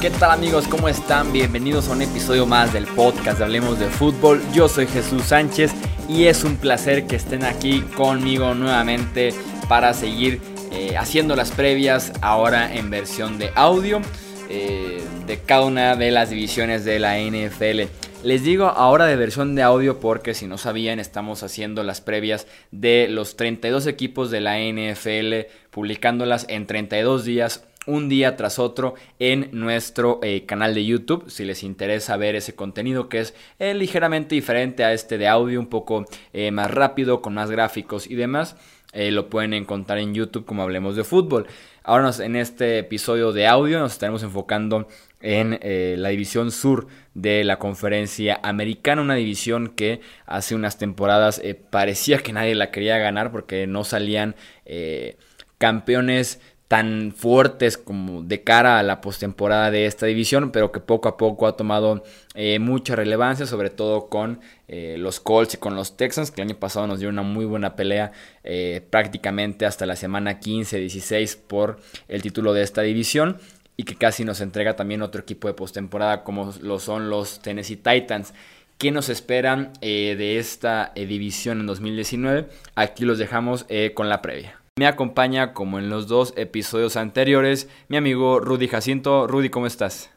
¿Qué tal amigos? ¿Cómo están? Bienvenidos a un episodio más del podcast de Hablemos de Fútbol. Yo soy Jesús Sánchez y es un placer que estén aquí conmigo nuevamente para seguir eh, haciendo las previas ahora en versión de audio eh, de cada una de las divisiones de la NFL. Les digo ahora de versión de audio porque si no sabían estamos haciendo las previas de los 32 equipos de la NFL publicándolas en 32 días un día tras otro en nuestro eh, canal de YouTube. Si les interesa ver ese contenido que es eh, ligeramente diferente a este de audio, un poco eh, más rápido, con más gráficos y demás, lo pueden encontrar en YouTube como hablemos de fútbol. Ahora en este episodio de audio nos estaremos enfocando en la división sur de la conferencia americana, una división que hace unas temporadas parecía que nadie la quería ganar porque no salían campeones tan fuertes como de cara a la postemporada de esta división, pero que poco a poco ha tomado eh, mucha relevancia, sobre todo con eh, los Colts y con los Texans, que el año pasado nos dio una muy buena pelea eh, prácticamente hasta la semana 15-16 por el título de esta división y que casi nos entrega también otro equipo de postemporada como lo son los Tennessee Titans. ¿Qué nos esperan de esta división en 2019? Aquí los dejamos con la previa. Me acompaña, como en los dos episodios anteriores, mi amigo Rudy Jacinto. Rudy, ¿cómo estás?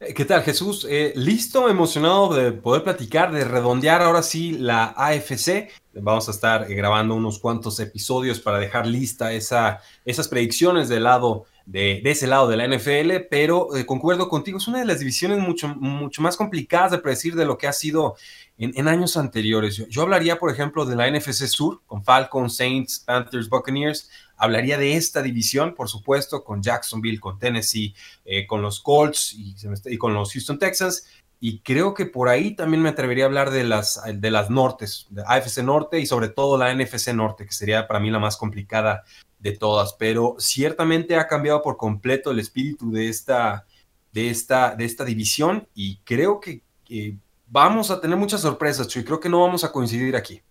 Eh, ¿Qué tal, Jesús? Eh, listo, emocionado de poder platicar, de redondear ahora sí la AFC. Vamos a estar eh, grabando unos cuantos episodios para dejar lista esa, esas predicciones del lado de, ese lado de la NFL, pero concuerdo contigo, es una de las divisiones mucho, mucho más complicadas de predecir de lo que ha sido en, años anteriores. Yo, hablaría, por ejemplo, de la NFC Sur, con Falcons, Saints, Panthers, Buccaneers. Hablaría de esta división, por supuesto, con Jacksonville, con Tennessee, eh, con los Colts y, con los Houston Texans. Y creo que por ahí también me atrevería a hablar de las, de las nortes, de AFC Norte y sobre todo la NFC Norte, que sería para mí la más complicada de todas. Pero ciertamente ha cambiado por completo el espíritu de esta, de esta, de esta división y creo que vamos a tener muchas sorpresas, Chuy. Creo que no vamos a coincidir aquí.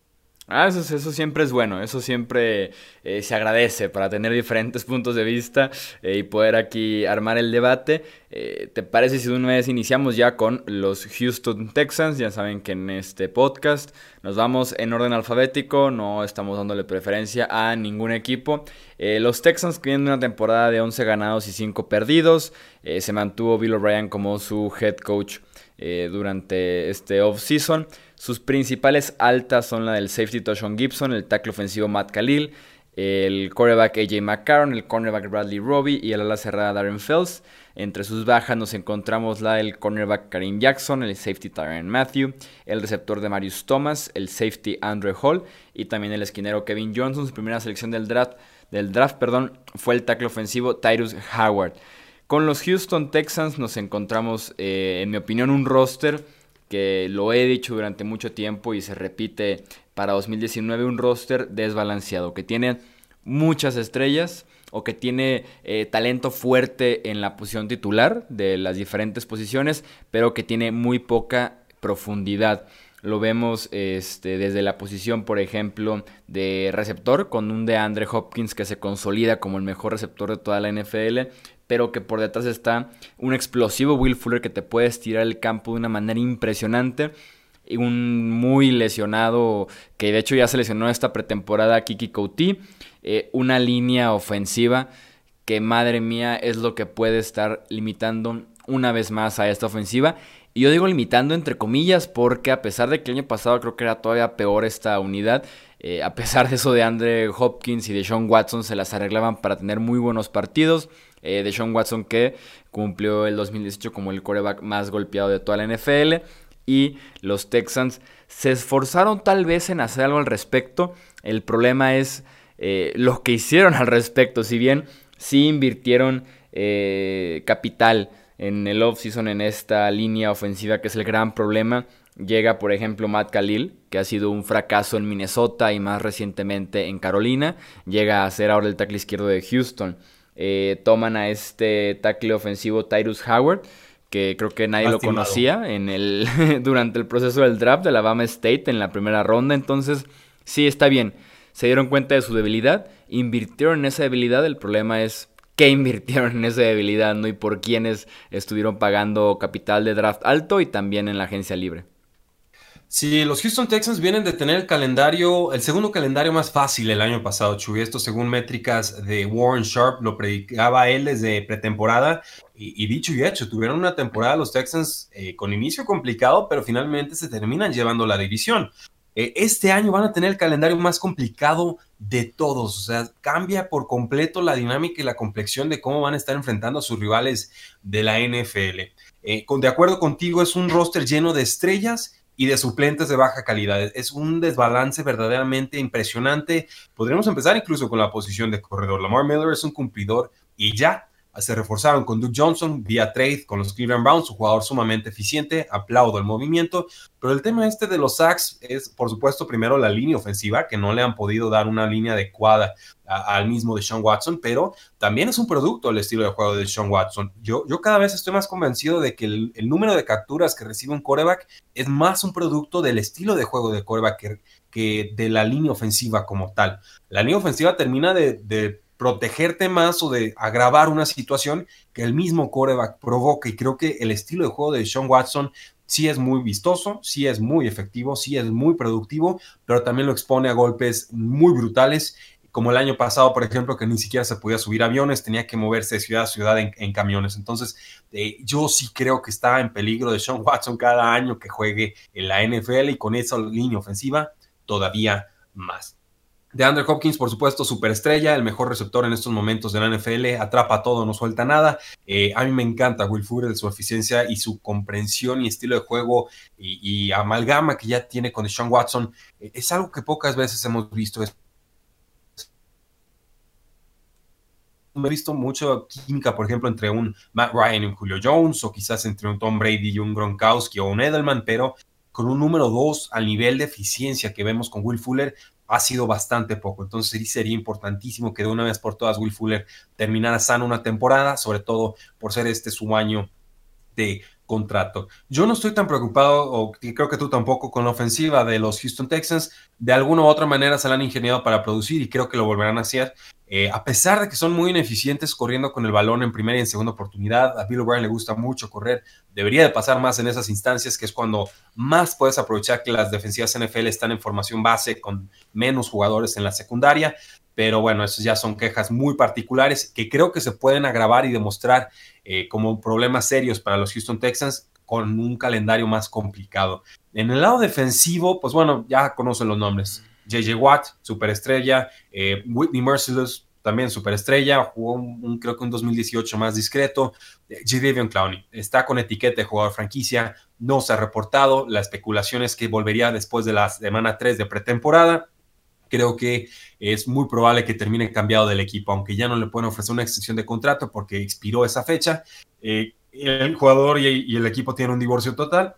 Ah, eso, eso siempre es bueno, eso siempre eh, se agradece para tener diferentes puntos de vista eh, y poder aquí armar el debate. Eh, ¿Te parece si de una vez iniciamos ya con los Houston Texans? Ya saben que en este podcast nos vamos en orden alfabético, no estamos dándole preferencia a ningún equipo. los Texans vienen una temporada de 11 ganados y 5 perdidos, se mantuvo Bill O'Brien como su head coach durante este off-season. Sus principales altas son la del safety Toshon Gibson, el tackle ofensivo Matt Khalil, el quarterback AJ McCarron, el cornerback Bradley Robbie y el ala cerrada Darren Fells. Entre sus bajas nos encontramos la del cornerback Karim Jackson, el safety Tyron Matthew, el receptor de Marius Thomas, el safety Andrew Hall y también el esquinero Kevin Johnson. Su primera selección del draft, del draft perdón, fue el tackle ofensivo Tyrus Howard. Con los Houston Texans nos encontramos, eh, en mi opinión, un roster que lo he dicho durante mucho tiempo y se repite para 2019, un roster desbalanceado, que tiene muchas estrellas o que tiene eh, talento fuerte en la posición titular de las diferentes posiciones, pero que tiene muy poca profundidad. Lo vemos este, desde la posición, por ejemplo, de receptor, con un de Andre Hopkins que se consolida como el mejor receptor de toda la NFL, pero que por detrás está un explosivo Will Fuller que te puede estirar el campo de una manera impresionante. Y un muy lesionado, que de hecho ya se lesionó esta pretemporada, Kiki Couty. Eh, una línea ofensiva que, madre mía, es lo que puede estar limitando una vez más a esta ofensiva. Y yo digo limitando entre comillas porque a pesar de que el año pasado creo que era todavía peor esta unidad, eh, a pesar de eso de Andre Hopkins y de Sean Watson se las arreglaban para tener muy buenos partidos eh, de Sean Watson que cumplió el 2018 como el coreback más golpeado de toda la NFL. Y los Texans se esforzaron tal vez en hacer algo al respecto. El problema es eh, lo que hicieron al respecto. Si bien sí invirtieron eh, capital en el offseason en esta línea ofensiva que es el gran problema. Llega, por ejemplo, Matt Khalil, que ha sido un fracaso en Minnesota y más recientemente en Carolina. Llega a ser ahora el tackle izquierdo de Houston. Eh, toman a este tackle ofensivo Tyrus Howard, que creo que nadie lo conocía en el, durante el proceso del draft de Alabama State en la primera ronda. Entonces, sí, está bien. Se dieron cuenta de su debilidad, invirtieron en esa debilidad. El problema es qué invirtieron en esa debilidad, ¿no? Y por quiénes estuvieron pagando capital de draft alto y también en la agencia libre. Sí, los Houston Texans vienen de tener el calendario, el segundo calendario más fácil el año pasado, Chuy. Esto según métricas de Warren Sharp, lo predicaba él desde pretemporada. Y, dicho y hecho, tuvieron una temporada los Texans eh, con inicio complicado, pero finalmente se terminan llevando la división. Eh, este año van a tener el calendario más complicado de todos. O sea, cambia por completo la dinámica y la complexión de cómo van a estar enfrentando a sus rivales de la NFL. Eh, con, de acuerdo contigo, es un roster lleno de estrellas y de suplentes de baja calidad. Es un desbalance verdaderamente impresionante. Podríamos empezar incluso con la posición de corredor. Lamar Miller es un cumplidor y ya se reforzaron con Duke Johnson vía trade con los Cleveland Browns, un jugador sumamente eficiente, aplaudo el movimiento, pero el tema este de los sacks es, por supuesto, primero la línea ofensiva, que no le han podido dar una línea adecuada al mismo de Sean Watson, pero también es un producto el estilo de juego de Sean Watson. Yo, yo cada vez estoy más convencido de que el, número de capturas que recibe un coreback es más un producto del estilo de juego de coreback que, que de la línea ofensiva como tal. La línea ofensiva termina de protegerte más o de agravar una situación que el mismo coreback provoca. Y creo que el estilo de juego de Sean Watson sí es muy vistoso, sí es muy efectivo, sí es muy productivo, pero también lo expone a golpes muy brutales. Como el año pasado, por ejemplo, que ni siquiera se podía subir aviones, tenía que moverse de ciudad a ciudad en, camiones. Entonces, eh, yo sí creo que está en peligro de Sean Watson cada año que juegue en la NFL y con esa línea ofensiva todavía más. De Andrew Hopkins, por supuesto, superestrella, el mejor receptor en estos momentos de la NFL, atrapa todo, no suelta nada. Eh, a mí me encanta Will Fuller, su eficiencia y su comprensión y estilo de juego y, amalgama que ya tiene con Sean Watson. Eh, es algo que pocas veces hemos visto. he visto mucha química, por ejemplo, entre un Matt Ryan y un Julio Jones, o quizás entre un Tom Brady y un Gronkowski o un Edelman, pero con un número 2 al nivel de eficiencia que vemos con Will Fuller, ha sido bastante poco. Entonces sí sería importantísimo que de una vez por todas Will Fuller terminara sano una temporada, sobre todo por ser este su año de contrato. Yo no estoy tan preocupado, o creo que tú tampoco, con la ofensiva de los Houston Texans. De alguna u otra manera se la han ingeniado para producir y creo que lo volverán a hacer. Eh, a pesar de que son muy ineficientes corriendo con el balón en primera y en segunda oportunidad, a Bill O'Brien le gusta mucho correr, debería de pasar más en esas instancias, que es cuando más puedes aprovechar que las defensivas NFL están en formación base con menos jugadores en la secundaria, pero bueno, esas ya son quejas muy particulares que creo que se pueden agravar y demostrar eh, como problemas serios para los Houston Texans con un calendario más complicado. En el lado defensivo, pues bueno, ya conocen los nombres. JJ Watt, superestrella, eh, Whitney Merciless, también superestrella, jugó un, creo que un 2018 más discreto. Eh, J. Clowney está con etiqueta de jugador franquicia, no se ha reportado. La especulación es que volvería después de la semana 3 de pretemporada. Creo que es muy probable que termine cambiado del equipo, aunque ya no le pueden ofrecer una extensión de contrato porque expiró esa fecha. Eh, el jugador y, el equipo tienen un divorcio total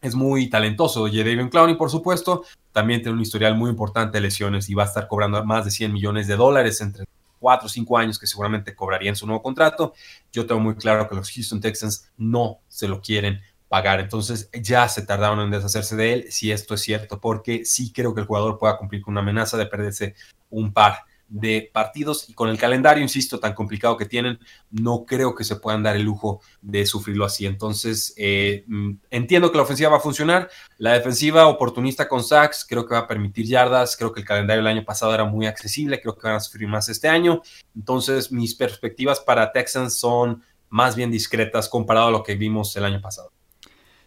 es muy talentoso. David Clowney, por supuesto, también tiene un historial muy importante de lesiones y va a estar cobrando más de 100 millones de dólares entre 4 o 5 años que seguramente cobraría en su nuevo contrato. Yo tengo muy claro que los Houston Texans no se lo quieren pagar. Entonces ya se tardaron en deshacerse de él, si esto es cierto, porque sí creo que el jugador pueda cumplir con una amenaza de perderse un par de partidos y con el calendario, insisto, tan complicado que tienen, no creo que se puedan dar el lujo de sufrirlo así. Entonces, eh, mm, entiendo que la ofensiva va a funcionar, la defensiva oportunista con sacks, creo que va a permitir yardas, creo que el calendario del año pasado era muy accesible, creo que van a sufrir más este año. Entonces, mis perspectivas para Texans son más bien discretas comparado a lo que vimos el año pasado.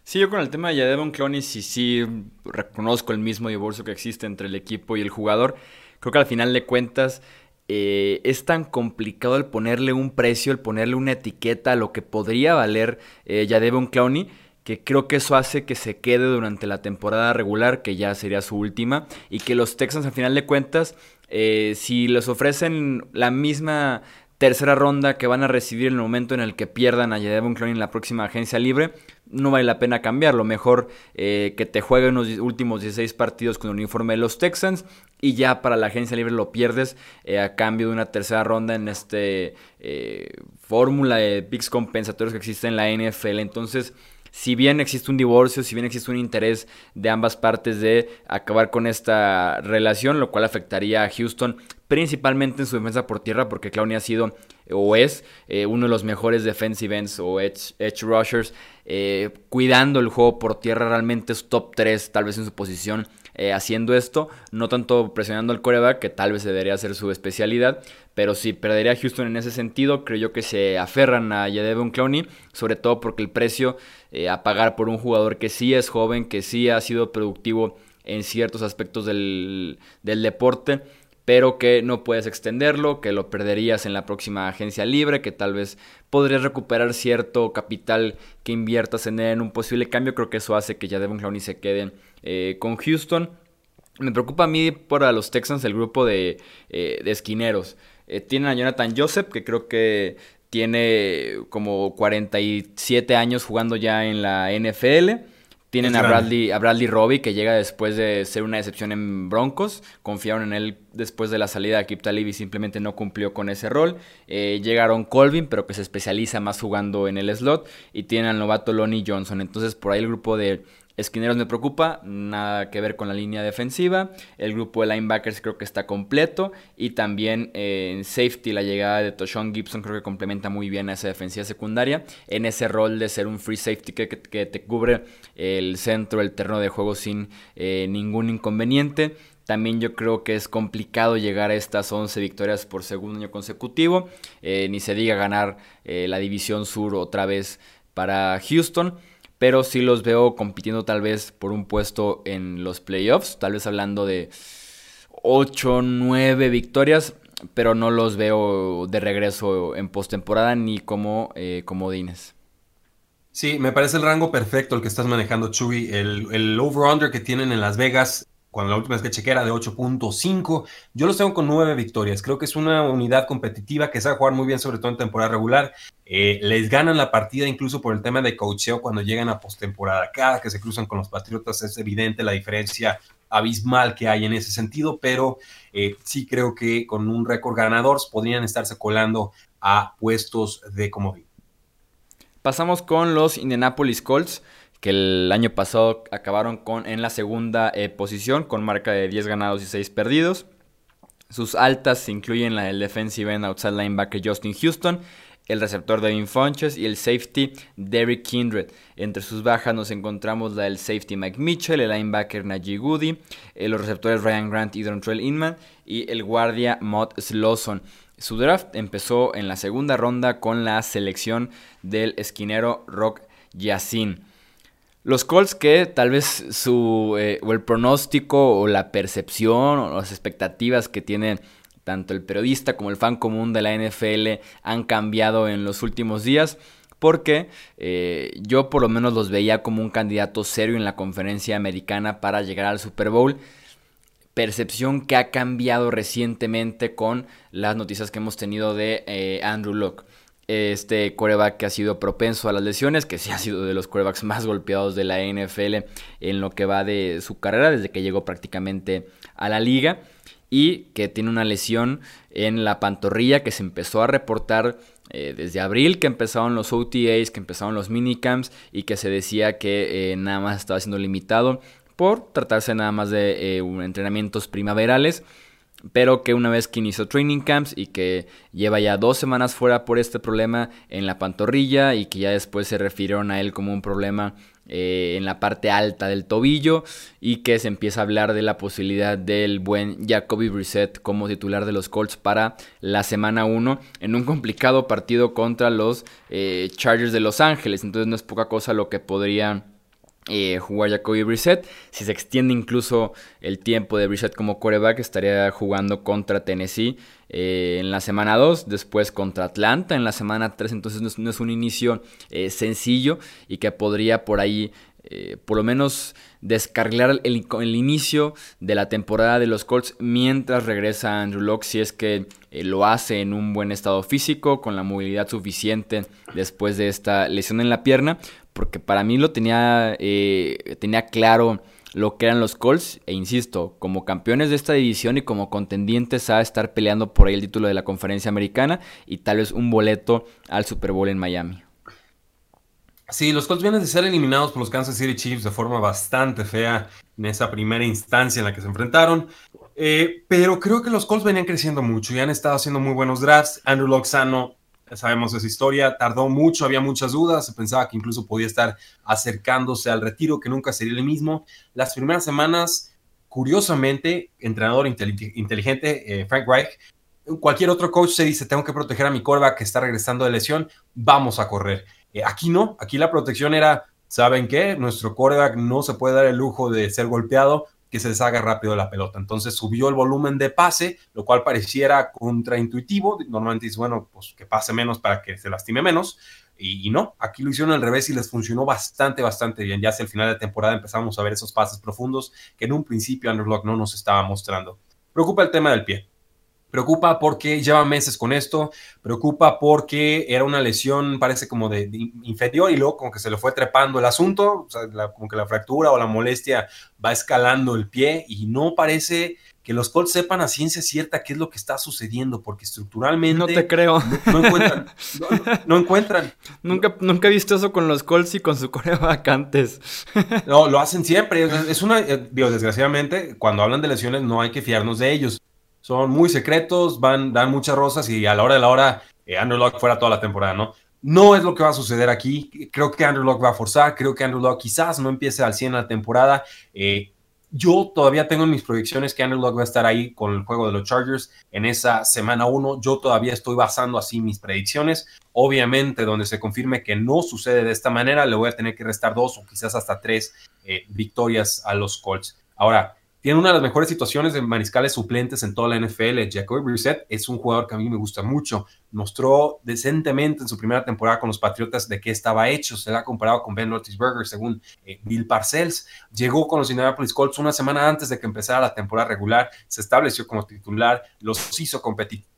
Sí, yo con el tema de Jadevon Clowney sí, sí reconozco el mismo divorcio que existe entre el equipo y el jugador. Creo que al final de cuentas eh, es tan complicado el ponerle un precio, el ponerle una etiqueta a lo que podría valer eh, Clowney que creo que eso hace que se quede durante la temporada regular, que ya sería su última, y que los Texans al final de cuentas, eh, si les ofrecen la misma tercera ronda que van a recibir en el momento en el que pierdan a Jadevon Clowney en la próxima agencia libre, no vale la pena cambiarlo. Mejor eh, que te jueguen los últimos 16 partidos con el uniforme de los Texans y ya para la agencia libre lo pierdes eh, a cambio de una tercera ronda en este eh, fórmula de picks compensatorios que existe en la NFL. Entonces, si bien existe un divorcio, si bien existe un interés de ambas partes de acabar con esta relación, lo cual afectaría a Houston principalmente en su defensa por tierra, porque Clowney ha sido o es eh, uno de los mejores defensive ends o edge, rushers, eh, cuidando el juego por tierra, realmente es top 3 tal vez en su posición eh, haciendo esto, no tanto presionando al coreback, que tal vez debería ser su especialidad, pero si perdería a Houston en ese sentido, creo yo que se aferran a Yadevon Clowney, sobre todo porque el precio eh, a pagar por un jugador que sí es joven, que sí ha sido productivo en ciertos aspectos del, del deporte, pero que no puedes extenderlo, que lo perderías en la próxima agencia libre, que tal vez podrías recuperar cierto capital que inviertas en, en un posible cambio. Creo que eso hace que ya Devon Clowney se quede eh, con Houston. Me preocupa a mí para los Texans el grupo de, eh, esquineros. Eh, tienen a Jonathan Joseph, que creo que tiene como 47 años jugando ya en la NFL. Tienen a Bradley, a Bradley Robbie, que llega después de ser una decepción en Broncos. Confiaron en él después de la salida de Kip Talib y simplemente no cumplió con ese rol. llegaron Colvin, pero que se especializa más jugando en el slot. Y tienen al novato Lonnie Johnson. Entonces, por ahí el grupo de Esquineros me preocupa, nada que ver con la línea defensiva. El grupo de linebackers creo que está completo. Y también eh, en safety, la llegada de Toshon Gibson creo que complementa muy bien a esa defensiva secundaria. En ese rol de ser un free safety que, te cubre el centro, el terreno de juego sin eh, ningún inconveniente. También yo creo que es complicado llegar a estas 11 victorias por segundo año consecutivo. Eh, ni se diga ganar la división sur otra vez para Houston pero sí los veo compitiendo tal vez por un puesto en los playoffs, tal vez hablando de 8, 9 victorias, pero no los veo de regreso en postemporada ni como eh, comodines. Sí, me parece el rango perfecto el que estás manejando, Chuy. El, el over-under que tienen en Las Vegas cuando la última vez que chequé era de 8.5. Yo los tengo con 9 victorias. Creo que es una unidad competitiva que sabe jugar muy bien, sobre todo en temporada regular. Eh, les ganan la partida incluso por el tema de coacheo cuando llegan a postemporada. Cada que se cruzan con los Patriotas es evidente la diferencia abismal que hay en ese sentido, pero eh, sí creo que con un récord ganador podrían estarse colando a puestos de comodín. Pasamos con los Indianapolis Colts que el año pasado acabaron con, en la segunda eh, posición con marca de 10 ganados y 6 perdidos. Sus altas incluyen la del defensive end outside linebacker Justin Houston, el receptor Devin Funches y el safety Derrick Kindred. Entre sus bajas nos encontramos la del safety Mike Mitchell, el linebacker Najee Goody, eh, los receptores Ryan Grant y Dontrell Inman y el guardia Mott Slawson. Su draft empezó en la segunda ronda con la selección del esquinero Rock Yassin. Los Colts que tal vez su eh, o el pronóstico o la percepción o las expectativas que tiene tanto el periodista como el fan común de la NFL han cambiado en los últimos días porque eh, yo por lo menos los veía como un candidato serio en la conferencia americana para llegar al Super Bowl. Percepción que ha cambiado recientemente con las noticias que hemos tenido de eh, Andrew Locke este coreback que ha sido propenso a las lesiones, que sí ha sido de los corebacks más golpeados de la NFL en lo que va de su carrera, desde que llegó prácticamente a la liga, y que tiene una lesión en la pantorrilla que se empezó a reportar eh, desde abril, que empezaron los OTAs, que empezaron los minicamps, y que se decía que eh, nada más estaba siendo limitado por tratarse nada más de eh, entrenamientos primaverales pero que una vez que inició training camps y que lleva ya dos semanas fuera por este problema en la pantorrilla y que ya después se refirieron a él como un problema eh, en la parte alta del tobillo y que se empieza a hablar de la posibilidad del buen Jacoby Brissett como titular de los Colts para la semana 1 en un complicado partido contra los eh, Chargers de Los Ángeles. Entonces no es poca cosa lo que podría eh, jugar Jacoby Brissett. Si se extiende incluso el tiempo de Brissett como quarterback, estaría jugando contra Tennessee eh, en la semana 2, después contra Atlanta en la semana 3. Entonces no es, un inicio eh, sencillo y que podría por ahí por lo menos descargar el, el, inicio de la temporada de los Colts mientras regresa Andrew Locke si es que lo hace en un buen estado físico con la movilidad suficiente después de esta lesión en la pierna porque para mí lo tenía, eh, tenía claro lo que eran los Colts, e insisto, como campeones de esta división y como contendientes a estar peleando por ahí el título de la conferencia americana y tal vez un boleto al Super Bowl en Miami. Sí, los Colts vienen de ser eliminados por los Kansas City Chiefs de forma bastante fea en esa primera instancia en la que se enfrentaron. Eh, pero creo que los Colts venían creciendo mucho y han estado haciendo muy buenos drafts. Andrew Loxano, sabemos esa historia, tardó mucho, había muchas dudas, se pensaba que incluso podía estar acercándose al retiro, que nunca sería el mismo. Las primeras semanas, curiosamente, entrenador inteligente, eh, Frank Reich, cualquier otro coach se dice, tengo que proteger a mi corva que está regresando de lesión, vamos a correr. Eh, aquí no, aquí la protección era, ¿saben qué? Nuestro quarterback no se puede dar el lujo de ser golpeado, que se deshaga rápido la pelota. Entonces subió el volumen de pase, lo cual pareciera contraintuitivo. Normalmente dice, bueno, pues que pase menos para que se lastime menos. Y, no, aquí lo hicieron al revés y les funcionó bastante, bastante bien. Ya hacia el final de temporada empezamos a ver esos pases profundos que en un principio Underlock no nos estaba mostrando. Preocupa el tema del pie. Preocupa porque lleva meses con esto, preocupa porque era una lesión, parece como de, inferior y luego como que se le fue trepando el asunto, o sea, como que la fractura o la molestia va escalando el pie y no parece que los Colts sepan a ciencia cierta qué es lo que está sucediendo, porque estructuralmente... No te creo. No, encuentran. No, encuentran. Nunca, nunca he visto eso con los Colts y con su coreo vacantes. No, lo hacen siempre. Es una... Eh, digo, desgraciadamente, cuando hablan de lesiones no hay que fiarnos de ellos son muy secretos, van, dan muchas rosas y a la hora de la hora eh, Andrew Locke fuera toda la temporada, ¿no? No es lo que va a suceder aquí. Creo que Andrew Locke va a forzar. Creo que Andrew Locke quizás no empiece al 100 la temporada. Eh, yo todavía tengo en mis proyecciones que Andrew Locke va a estar ahí con el juego de los Chargers en esa semana 1. Yo todavía estoy basando así mis predicciones. Obviamente, donde se confirme que no sucede de esta manera, le voy a tener que restar dos o quizás hasta tres eh, victorias a los Colts. Ahora, tiene una de las mejores situaciones de mariscales suplentes en toda la NFL. Jacoby Brissett es un jugador que a mí me gusta mucho. Mostró decentemente en su primera temporada con los Patriotas de qué estaba hecho. Se le ha comparado con Ben Roethlisberger, según eh, Bill Parcells. Llegó con los Indianapolis Colts una semana antes de que empezara la temporada regular. Se estableció como titular. Los hizo competitivos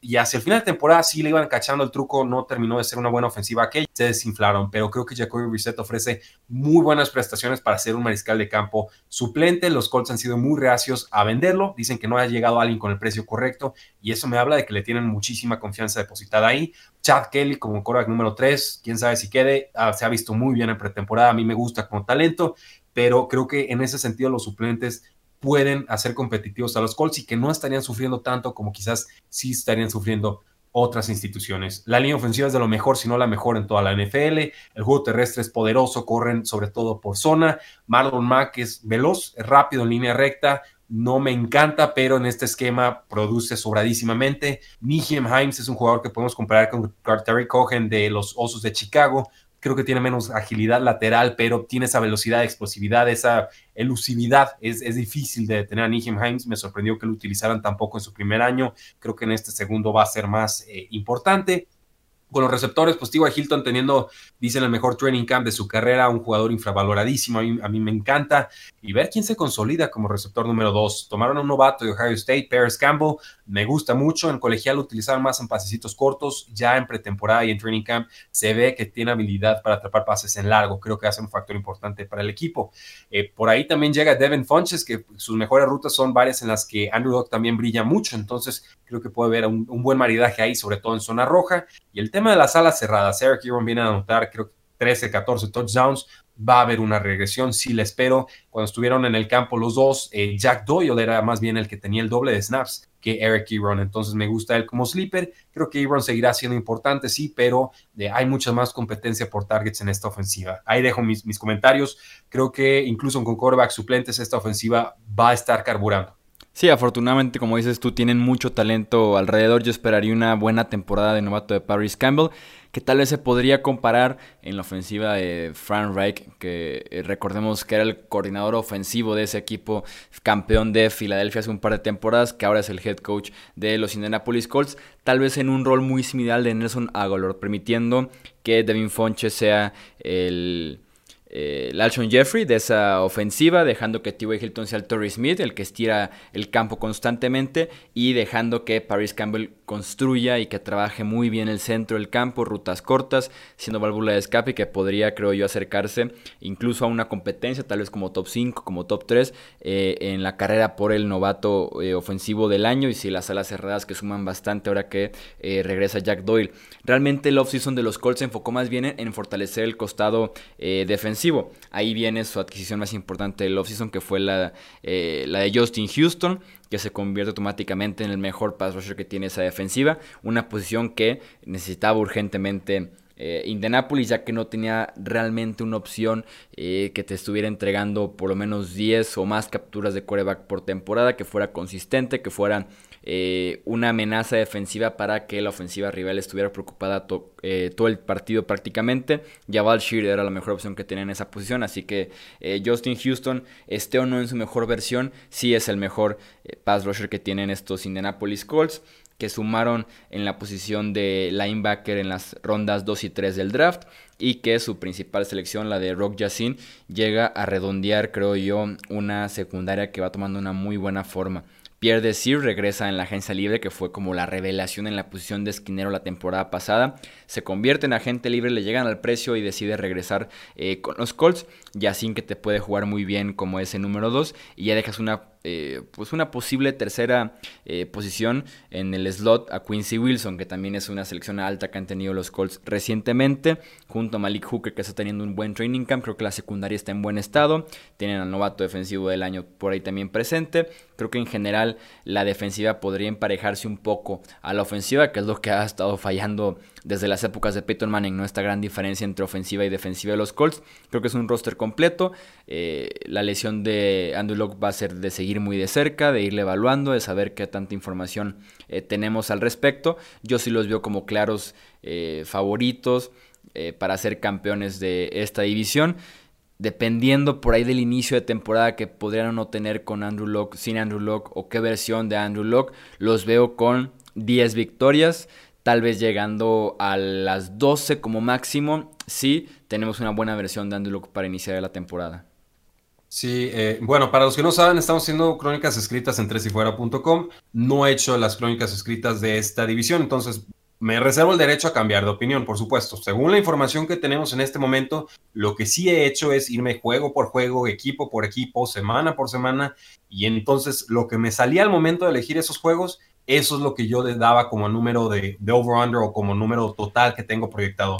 y hacia el final de temporada sí le iban cachando el truco, no terminó de ser una buena ofensiva aquella, se desinflaron, pero creo que Jacoby Brissett ofrece muy buenas prestaciones para ser un mariscal de campo suplente, los Colts han sido muy reacios a venderlo, dicen que no ha llegado alguien con el precio correcto y eso me habla de que le tienen muchísima confianza depositada ahí. Chad Kelly como quarterback número 3, quién sabe si quede, ah, se ha visto muy bien en pretemporada, a mí me gusta como talento, pero creo que en ese sentido los suplentes pueden hacer competitivos a los Colts y que no estarían sufriendo tanto como quizás sí estarían sufriendo otras instituciones. La línea ofensiva es de lo mejor, si no la mejor en toda la NFL. El juego terrestre es poderoso, corren sobre todo por zona. Marlon Mack es veloz, rápido en línea recta. No me encanta, pero en este esquema produce sobradísimamente. Nihiem Himes es un jugador que podemos comparar con Terry Cohen de los Osos de Chicago creo que tiene menos agilidad lateral, pero tiene esa velocidad, explosividad, esa elusividad. Es, difícil de detener a Nihim Himes. Me sorprendió que lo utilizaran tampoco en su primer año. Creo que en este segundo va a ser más eh, importante. Con los receptores, pues T.Y. Hilton teniendo, dicen, el mejor training camp de su carrera, un jugador infravaloradísimo, a mí, me encanta. Y ver quién se consolida como receptor número dos. Tomaron a un novato de Ohio State, Paris Campbell, me gusta mucho. En colegial utilizaron más en pasecitos cortos, ya en pretemporada y en training camp se ve que tiene habilidad para atrapar pases en largo. Creo que hace un factor importante para el equipo. Eh, por ahí también llega Devin Funches, que sus mejores rutas son varias en las que Andrew Dock también brilla mucho. Entonces creo que puede haber un buen maridaje ahí, sobre todo en zona roja. Y el tema de las alas cerradas, Eric Ebron viene a anotar, creo que 13, 14 touchdowns. Va a haber una regresión, sí la espero. Cuando estuvieron en el campo los dos, eh, Jack Doyle era más bien el que tenía el doble de snaps que Eric Ebron. Entonces me gusta él como sleeper. Creo que Ebron seguirá siendo importante, sí, pero eh, hay mucha más competencia por targets en esta ofensiva. Ahí dejo mis, mis comentarios. Creo que incluso con quarterback suplentes esta ofensiva va a estar carburando. Sí, afortunadamente, como dices tú, tienen mucho talento alrededor. Yo esperaría una buena temporada de novato de Paris Campbell, que tal vez se podría comparar en la ofensiva de Frank Reich, que eh, recordemos que era el coordinador ofensivo de ese equipo campeón de Filadelfia hace un par de temporadas, que ahora es el head coach de los Indianapolis Colts, tal vez en un rol muy similar de Nelson Aguilar, permitiendo que Devin Fonche sea el eh, Jeffrey de esa ofensiva, dejando que T.Y. Hilton sea el Torrey Smith, el que estira el campo constantemente, y dejando que Paris Campbell construya y que trabaje muy bien el centro del campo, rutas cortas, siendo válvula de escape y que podría, creo yo, acercarse incluso a una competencia, tal vez como top 5, como top 3, eh, en la carrera por el novato eh, ofensivo del año y si las alas cerradas que suman bastante ahora que eh, regresa Jack Doyle. Realmente el offseason de los Colts se enfocó más bien en fortalecer el costado defensivo. Ahí viene su adquisición más importante del offseason que fue la, la de Justin Houston que se convierte automáticamente en el mejor pass rusher que tiene esa defensiva, una posición que necesitaba urgentemente eh, Indianapolis, ya que no tenía realmente una opción eh, que te estuviera entregando por lo menos 10 o más capturas de quarterback por temporada, que fuera consistente, que fuera eh, una amenaza defensiva para que la ofensiva rival estuviera preocupada eh, todo el partido prácticamente. Jabal Shear era la mejor opción que tenía en esa posición, así que eh, Justin Houston, esté o no en su mejor versión, sí es el mejor pass rusher que tienen estos Indianapolis Colts que sumaron en la posición de linebacker en las rondas 2 y 3 del draft y que su principal selección, la de Rock Yassin, llega a redondear, creo yo, una secundaria que va tomando una muy buena forma. Pierre Desir regresa en la agencia libre, que fue como la revelación en la posición de esquinero la temporada pasada. Se convierte en agente libre, le llegan al precio y decide regresar eh, con los Colts. Ya sin que te puede jugar muy bien como ese número 2. Y ya dejas una eh, pues una posible tercera eh, posición en el slot a Quincy Wilson, que también es una selección alta que han tenido los Colts recientemente, junto a Malik Hooker, que está teniendo un buen training camp. Creo que la secundaria está en buen estado. Tienen al novato defensivo del año por ahí también presente. Creo que en general la defensiva podría emparejarse un poco a la ofensiva, que es lo que ha estado fallando desde las épocas de Peyton Manning, ¿no? Esta gran diferencia entre ofensiva y defensiva de los Colts. Creo que es un roster completo. Eh, la lesión de Andrew Locke va a ser de seguir muy de cerca, de irle evaluando, de saber qué tanta información eh, tenemos al respecto. Yo sí los veo como claros eh, favoritos para ser campeones de esta división dependiendo por ahí del inicio de temporada que podrían o no tener con Andrew Locke, sin Andrew Locke o qué versión de Andrew Locke, los veo con 10 victorias, tal vez llegando a las 12 como máximo, si tenemos una buena versión de Andrew para iniciar la temporada. Sí, eh, bueno, para los que no saben, estamos haciendo crónicas escritas en tresifuera.com. No he hecho las crónicas escritas de esta división, entonces me reservo el derecho a cambiar de opinión, por supuesto. Según la información que tenemos en este momento, lo que sí he hecho es irme juego por juego, equipo por equipo, semana por semana, y entonces lo que me salía al momento de elegir esos juegos eso es lo que yo le daba como número de, over-under o como número total que tengo proyectado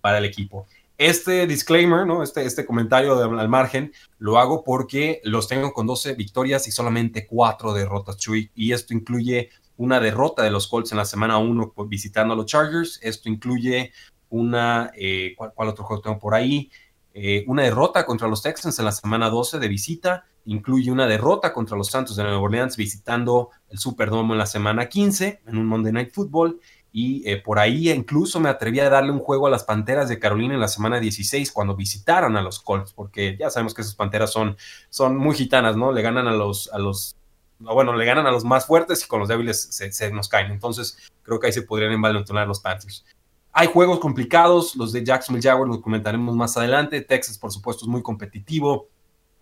para el equipo. Este disclaimer, ¿no? este, este comentario al margen, lo hago porque los tengo con 12 victorias y solamente 4 derrotas, Chuy. Y esto incluye una derrota de los Colts en la semana 1 visitando a los Chargers. Esto incluye una, eh, ¿cuál, otro juego tengo por ahí? Eh, una derrota contra los Texans en la semana 12 de visita incluye una derrota contra los Santos de Nueva Orleans visitando el Superdome en la semana 15 en un Monday Night Football y eh, por ahí incluso me atreví a darle un juego a las Panteras de Carolina en la semana 16 cuando visitaron a los Colts, porque ya sabemos que esas Panteras son, son muy gitanas, ¿no? Le ganan a los, a los, bueno, le ganan a los más fuertes y con los débiles se, nos caen. Entonces creo que ahí se podrían envalentonar los Panthers. Hay juegos complicados, los de Jacksonville Jaguars los comentaremos más adelante. Texas, por supuesto, es muy competitivo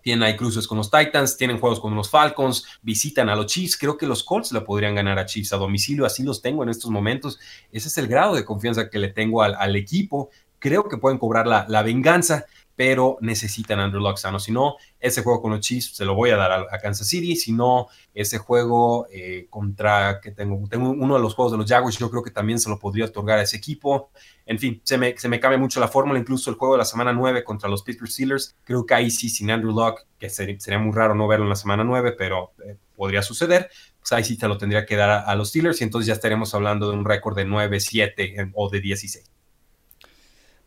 tienen ahí cruces con los Titans, tienen juegos con los Falcons, visitan a los Chiefs. Creo que los Colts le podrían ganar a Chiefs a domicilio, así los tengo en estos momentos. Ese es el grado de confianza que le tengo al, equipo. Creo que pueden cobrar la, la venganza pero necesitan Andrew Luck sano. Si no, ese juego con los Chiefs se lo voy a dar a, Kansas City. Si no, ese juego eh, contra que tengo, uno de los juegos de los Jaguars, yo creo que también se lo podría otorgar a ese equipo. En fin, se me, se me cambia mucho la fórmula. Incluso el juego de la semana 9 contra los Pittsburgh Steelers, creo que ahí sí, sin Andrew Luck, que sería, muy raro no verlo en la semana 9, pero eh, podría suceder. Pues ahí sí te lo tendría que dar a, a, los Steelers y entonces ya estaremos hablando de un récord de 9-7 o de 16.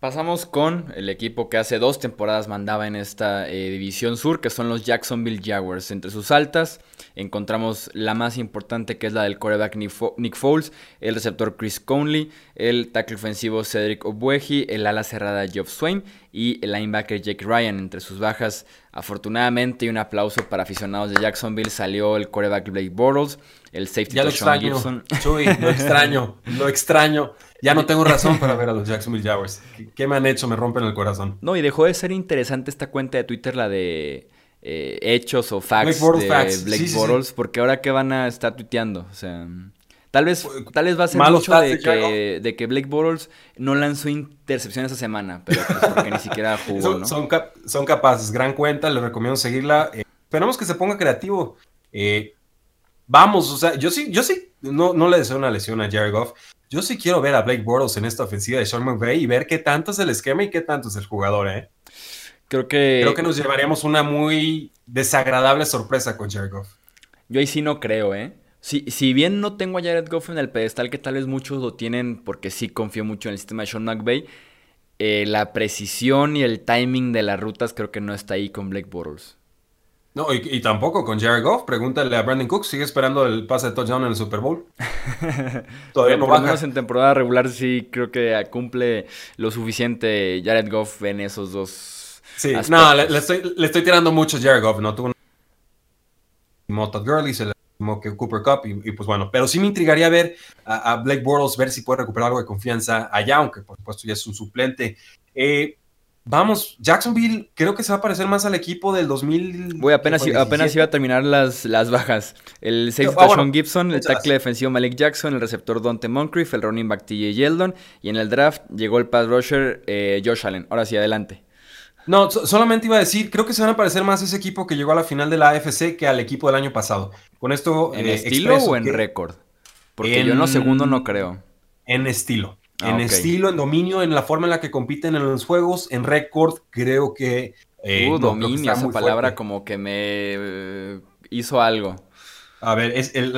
Pasamos con el equipo que hace dos temporadas mandaba en esta eh, división sur, que son los Jacksonville Jaguars. Entre sus altas encontramos la más importante, que es la del quarterback Nick Foles, el receptor Chris Conley, el tackle ofensivo Cedric Obueji, el ala cerrada Geoff Swain y el linebacker Jake Ryan. Entre sus bajas, afortunadamente, y un aplauso para aficionados de Jacksonville, salió el quarterback Blake Bortles, el safety ya lo extraño, Chuy, lo extraño, lo extraño. Ya no tengo razón para ver a los Jacksonville Jaguars. ¿Qué, me han hecho? Me rompen el corazón. No, y dejó de ser interesante esta cuenta de Twitter, la de eh, hechos o facts de Blake Bortles, porque ahora qué van a estar tuiteando, o sea... Tal vez, tal vez va a ser mucho de que, de que, Blake Bortles no lanzó intercepción esa semana, pero pues porque ni siquiera jugó, son, ¿no? Son, capaces, gran cuenta, les recomiendo seguirla. Eh, esperamos que se ponga creativo. Eh, vamos, o sea, yo sí, yo sí, no, no le deseo una lesión a Jared Goff. Yo sí quiero ver a Blake Bortles en esta ofensiva de Sean McVay y ver qué tanto es el esquema y qué tanto es el jugador, ¿eh? Creo que... Creo que nos llevaríamos una muy desagradable sorpresa con Jared Goff. Yo ahí sí no creo, ¿eh? Si, si bien no tengo a Jared Goff en el pedestal, que tal vez muchos lo tienen porque sí confío mucho en el sistema de Sean McVay, eh, la precisión y el timing de las rutas creo que no está ahí con Blake Bortles. No, y, tampoco con Jared Goff. Pregúntale a Brandon Cook, ¿sigue esperando el pase de touchdown en el Super Bowl? Todavía no menos en temporada regular sí creo que cumple lo suficiente Jared Goff en esos dos. Sí, no, le, estoy, le, estoy, tirando mucho a Jared Goff, ¿no? Tuvo un Gurley, se le como que Cooper Cup y, pues bueno, pero sí me intrigaría ver a, Blake Bortles, ver si puede recuperar algo de confianza allá, aunque por supuesto ya es un suplente. Eh, vamos, Jacksonville creo que se va a parecer más al equipo del 2000. Voy, apenas, apenas iba a terminar las, las bajas. El safety ah, Sean Gibson, el tackle defensivo Malik Jackson, el receptor Dante Moncrief, el running back TJ Yeldon y en el draft llegó el pass rusher eh, Josh Allen. Ahora sí, adelante. No, solamente iba a decir, creo que se van a parecer más a ese equipo que llegó a la final de la AFC que al equipo del año pasado. Con esto. ¿En eh, estilo o en récord? Porque yo en lo segundo no creo. En estilo. Ah, en estilo, en dominio, en la forma en la que compiten en los juegos, en récord, creo que. Eh, uh, dominio, esa palabra como que me eh, hizo algo. A ver,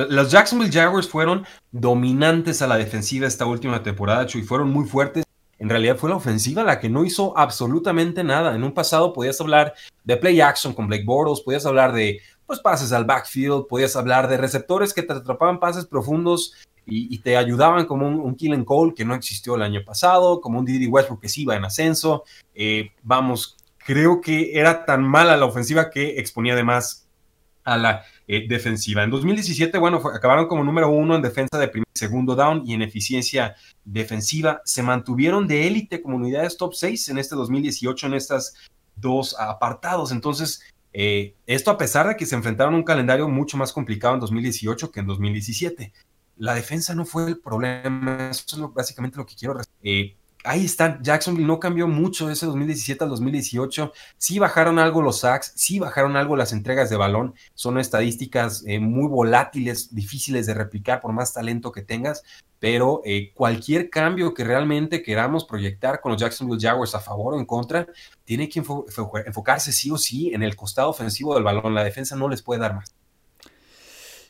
los Jacksonville Jaguars fueron dominantes a la defensiva esta última temporada, y fueron muy fuertes en realidad fue la ofensiva la que no hizo absolutamente nada. En un pasado podías hablar de play action con Blake Bortles, podías hablar de pues, pases al backfield, podías hablar de receptores que te atrapaban pases profundos y, te ayudaban como un, un Kill Cole que no existió el año pasado, como un Didi Westbrook que sí iba en ascenso. Eh, vamos, creo que era tan mala la ofensiva que exponía además a la eh, defensiva. En 2017, bueno, acabaron como número uno en defensa de primer y segundo down y en eficiencia defensiva. Se mantuvieron de élite como unidades top 6 en este 2018 en estas dos apartados. Entonces, eh, esto a pesar de que se enfrentaron a un calendario mucho más complicado en 2018 que en 2017. La defensa no fue el problema, eso es básicamente lo que quiero. Eh, ahí están. Jacksonville no cambió mucho de ese 2017 al 2018. Sí bajaron algo los sacks, sí bajaron algo las entregas de balón. Son estadísticas eh, muy volátiles, difíciles de replicar por más talento que tengas. Pero eh, cualquier cambio que realmente queramos proyectar con los Jacksonville Jaguars a favor o en contra, tiene que enfocarse sí o sí en el costado ofensivo del balón. La defensa no les puede dar más.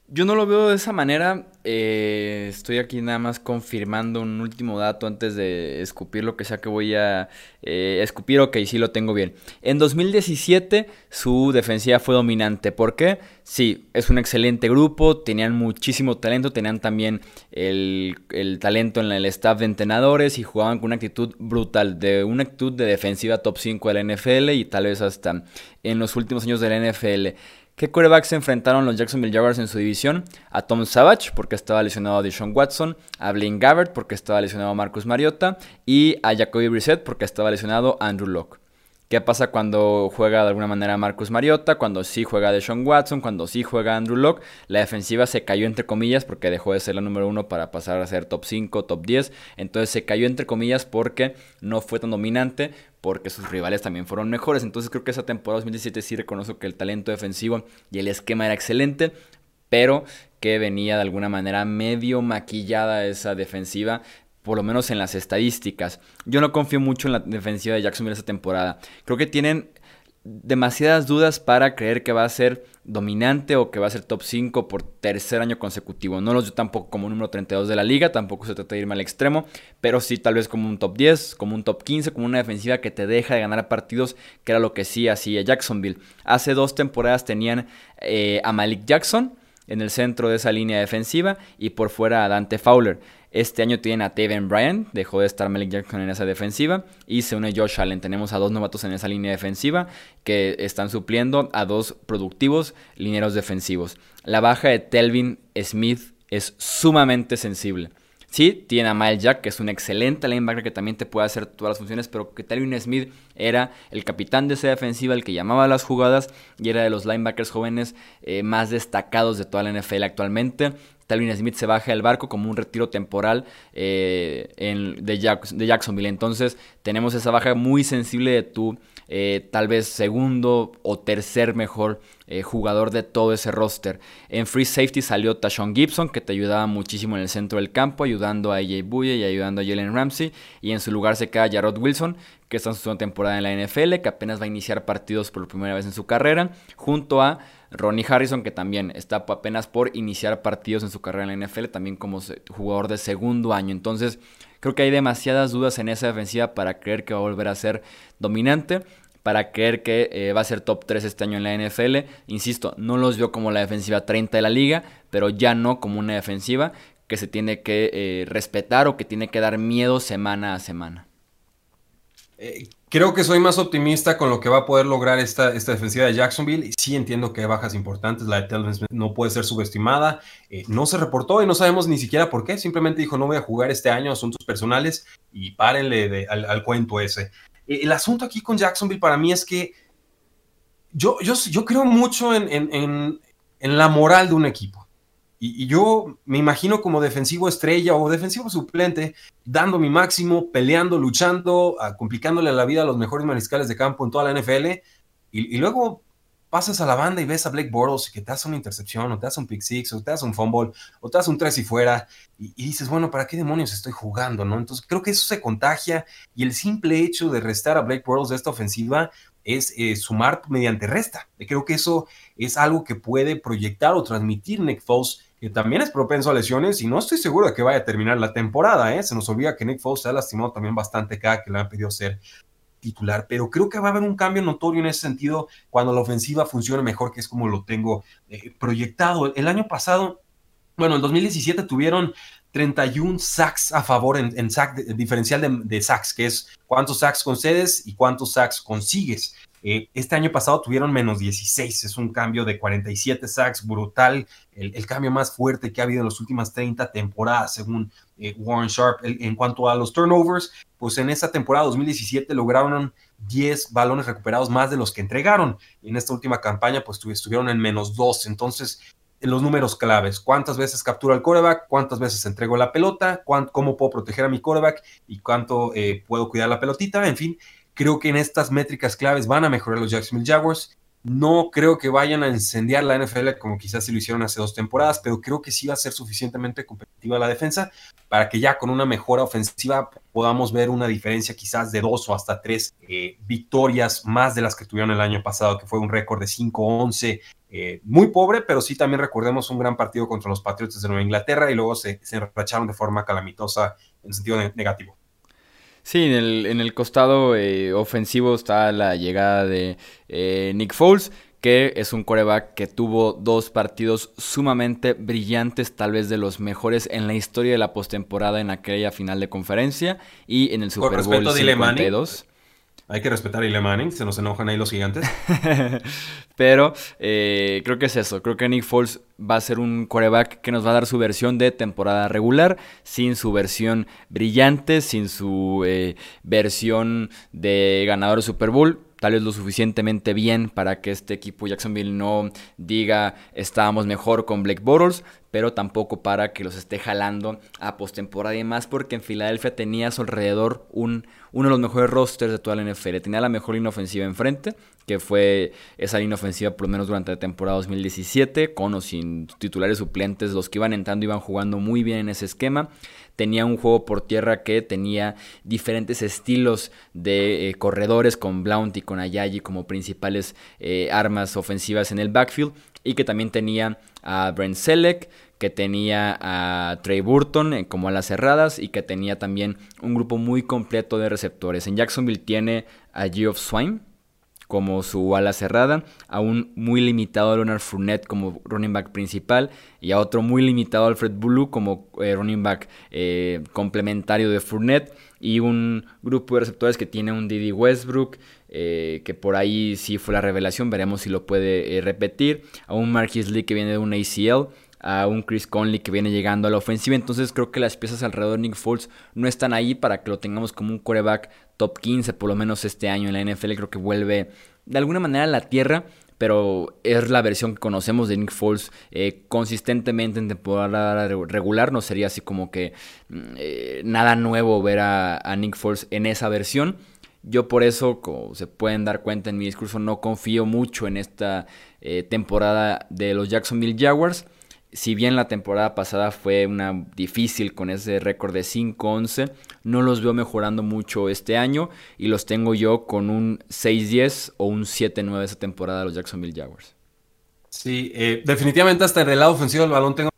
Yo no lo veo de esa manera. Eh, estoy aquí nada más confirmando un último dato antes de escupir lo que sea que voy a eh, escupir. Ok, sí lo tengo bien. En 2017 su defensiva fue dominante. ¿Por qué? Sí, es un excelente grupo. Tenían muchísimo talento. Tenían también el, el talento en el staff de entrenadores y jugaban con una actitud brutal. De una actitud de defensiva top 5 de la NFL y tal vez hasta en los últimos años de la NFL. ¿Qué quarterbacks se enfrentaron los Jacksonville Jaguars en su división? A Tom Savage, porque estaba lesionado Deshaun Watson, a Blaine Gabbert, porque estaba lesionado Marcus Mariota, y a Jacoby Brissett, porque estaba lesionado Andrew Locke. ¿Qué pasa cuando juega de alguna manera Marcus Mariota? Cuando sí juega Deshaun Watson, cuando sí juega Andrew Locke. La defensiva se cayó entre comillas porque dejó de ser la número uno para pasar a ser top 5, top 10. Entonces se cayó entre comillas porque no fue tan dominante, porque sus rivales también fueron mejores. Entonces creo que esa temporada 2017 sí reconozco que el talento defensivo y el esquema era excelente, pero que venía de alguna manera medio maquillada esa defensiva por lo menos en las estadísticas. Yo no confío mucho en la defensiva de Jacksonville esta temporada. Creo que tienen demasiadas dudas para creer que va a ser dominante o que va a ser top 5 por tercer año consecutivo. No los yo tampoco como número 32 de la liga, tampoco se trata de irme al extremo, pero sí tal vez como un top 10, como un top 15, como una defensiva que te deja de ganar partidos, que era lo que sí hacía Jacksonville. Hace dos temporadas tenían eh, a Malik Jackson, en el centro de esa línea defensiva y por fuera a Dante Fowler. Este año tienen a Taven Bryan, dejó de estar Malik Jackson en esa defensiva y se une Josh Allen. Tenemos a dos novatos en esa línea defensiva que están supliendo a dos productivos lineros defensivos. La baja de Telvin Smith es sumamente sensible. Sí, tiene a Miles Jack, que es un excelente linebacker que también te puede hacer todas las funciones, pero que Telvin Smith era el capitán de esa defensiva, el que llamaba las jugadas y era de los linebackers jóvenes eh, más destacados de toda la NFL actualmente. Talvin Smith se baja del barco como un retiro temporal eh, de, Jacksonville. Entonces tenemos esa baja muy sensible de tu eh, tal vez segundo o tercer mejor eh, jugador de todo ese roster. En free safety salió Tashon Gibson, que te ayudaba muchísimo en el centro del campo, ayudando a AJ Buye y ayudando a Jalen Ramsey. Y en su lugar se queda Jarrod Wilson, que está en su segunda temporada en la NFL, que apenas va a iniciar partidos por primera vez en su carrera, junto a Ronnie Harrison, que también está apenas por iniciar partidos en su carrera en la NFL, también como jugador de segundo año. Entonces, creo que hay demasiadas dudas en esa defensiva para creer que va a volver a ser dominante, para creer que eh, va a ser top 3 este año en la NFL. Insisto, no los veo como la defensiva 30 de la liga, pero ya no como una defensiva que se tiene que eh, respetar o que tiene que dar miedo semana a semana. Eh, creo que soy más optimista con lo que va a poder lograr esta, esta defensiva de Jacksonville. Sí entiendo que hay bajas importantes, la de Telvin no puede ser subestimada. Eh, no se reportó y no sabemos ni siquiera por qué. Simplemente dijo, no voy a jugar este año asuntos personales y párenle al, cuento ese. Eh, el asunto aquí con Jacksonville para mí es que yo, yo, yo creo mucho en, en, en la moral de un equipo. Y, yo me imagino como defensivo estrella o defensivo suplente, dando mi máximo, peleando, luchando, ah, complicándole la vida a los mejores mariscales de campo en toda la NFL. Y, luego pasas a la banda y ves a Blake Bortles que te hace una intercepción, o te hace un pick six, o te hace un fumble, o te hace un tres y fuera. Y, dices, bueno, ¿para qué demonios estoy jugando? ¿no? Entonces creo que eso se contagia. Y el simple hecho de restar a Blake Bortles de esta ofensiva es eh, sumar mediante resta. Creo que eso es algo que puede proyectar o transmitir Nick Foles que también es propenso a lesiones y no estoy seguro de que vaya a terminar la temporada. ¿eh? Se nos olvida que Nick Foles se ha lastimado también bastante cada que le han pedido ser titular, pero creo que va a haber un cambio notorio en ese sentido cuando la ofensiva funcione mejor, que es como lo tengo eh, proyectado. El año pasado, bueno, en 2017 tuvieron 31 sacks a favor en, sack diferencial de, de, sacks, que es cuántos sacks concedes y cuántos sacks consigues. Eh, este año pasado tuvieron menos 16, es un cambio de 47 sacks brutal, el, cambio más fuerte que ha habido en las últimas 30 temporadas, según eh, Warren Sharp. en cuanto a los turnovers, pues en esa temporada 2017 lograron 10 balones recuperados más de los que entregaron. En esta última campaña, pues estuvieron en menos 2. Entonces, los números claves, cuántas veces captura el coreback, cuántas veces entrego la pelota, cómo puedo proteger a mi coreback y cuánto eh, puedo cuidar la pelotita, en fin, Creo que en estas métricas claves van a mejorar los Jacksonville Jaguars. No creo que vayan a incendiar la NFL como quizás se lo hicieron hace dos temporadas, pero creo que sí va a ser suficientemente competitiva la defensa para que ya con una mejora ofensiva podamos ver una diferencia quizás de dos o hasta tres eh, victorias más de las que tuvieron el año pasado, que fue un récord de 5-11, eh, muy pobre, pero sí también recordemos un gran partido contra los Patriots de Nueva Inglaterra y luego se, se enracharon de forma calamitosa en sentido negativo. Sí, en el, en el costado eh, ofensivo está la llegada de eh, Nick Foles, que es un coreback que tuvo dos partidos sumamente brillantes, tal vez de los mejores en la historia de la postemporada en aquella final de conferencia y en el Super Bowl 52. Hay que respetar a Eli Manning, se nos enojan ahí los gigantes. Pero eh, creo que es eso. Creo que Nick Foles va a ser un quarterback que nos va a dar su versión de temporada regular, sin su versión brillante, sin su eh, versión de ganador de Super Bowl lo suficientemente bien para que este equipo Jacksonville no diga estábamos mejor con Blake Bortles, pero tampoco para que los esté jalando a postemporada y más porque en Filadelfia tenía a su alrededor un, uno de los mejores rosters de toda la NFL. Tenía la mejor línea ofensiva enfrente, que fue esa línea ofensiva por lo menos durante la temporada 2017, con o sin titulares suplentes, los que iban entrando iban jugando muy bien en ese esquema tenía un juego por tierra que tenía diferentes estilos de eh, corredores con Blount y con Ayayi como principales eh, armas ofensivas en el backfield y que también tenía a Brent Selleck, que tenía a Trey Burton eh, como a las cerradas y que tenía también un grupo muy completo de receptores. En Jacksonville tiene a Geoff Swine como su ala cerrada, a un muy limitado Leonard Fournette como running back principal y a otro muy limitado Alfred Bulu como eh, running back eh, complementario de Fournette y un grupo de receptores que tiene un Didi Westbrook, eh, que por ahí sí fue la revelación, veremos si lo puede repetir, a un Marquis Lee que viene de un ACL, a un Chris Conley que viene llegando a la ofensiva. Entonces creo que las piezas alrededor de Nick Foles no están ahí para que lo tengamos como un quarterback top 15 por lo menos este año en la NFL. Creo que vuelve de alguna manera a la tierra. Pero es la versión que conocemos de Nick Foles eh, consistentemente en temporada regular. No sería así como que mm, eh, nada nuevo ver a, Nick Foles en esa versión. Yo por eso, como se pueden dar cuenta en mi discurso, no confío mucho en esta eh, temporada de los Jacksonville Jaguars si bien la temporada pasada fue una difícil con ese récord de 5-11, no los veo mejorando mucho este año y los tengo yo con un 6-10 o un 7-9 esa temporada de los Jacksonville Jaguars. Sí, eh, definitivamente hasta el lado ofensivo del balón tengo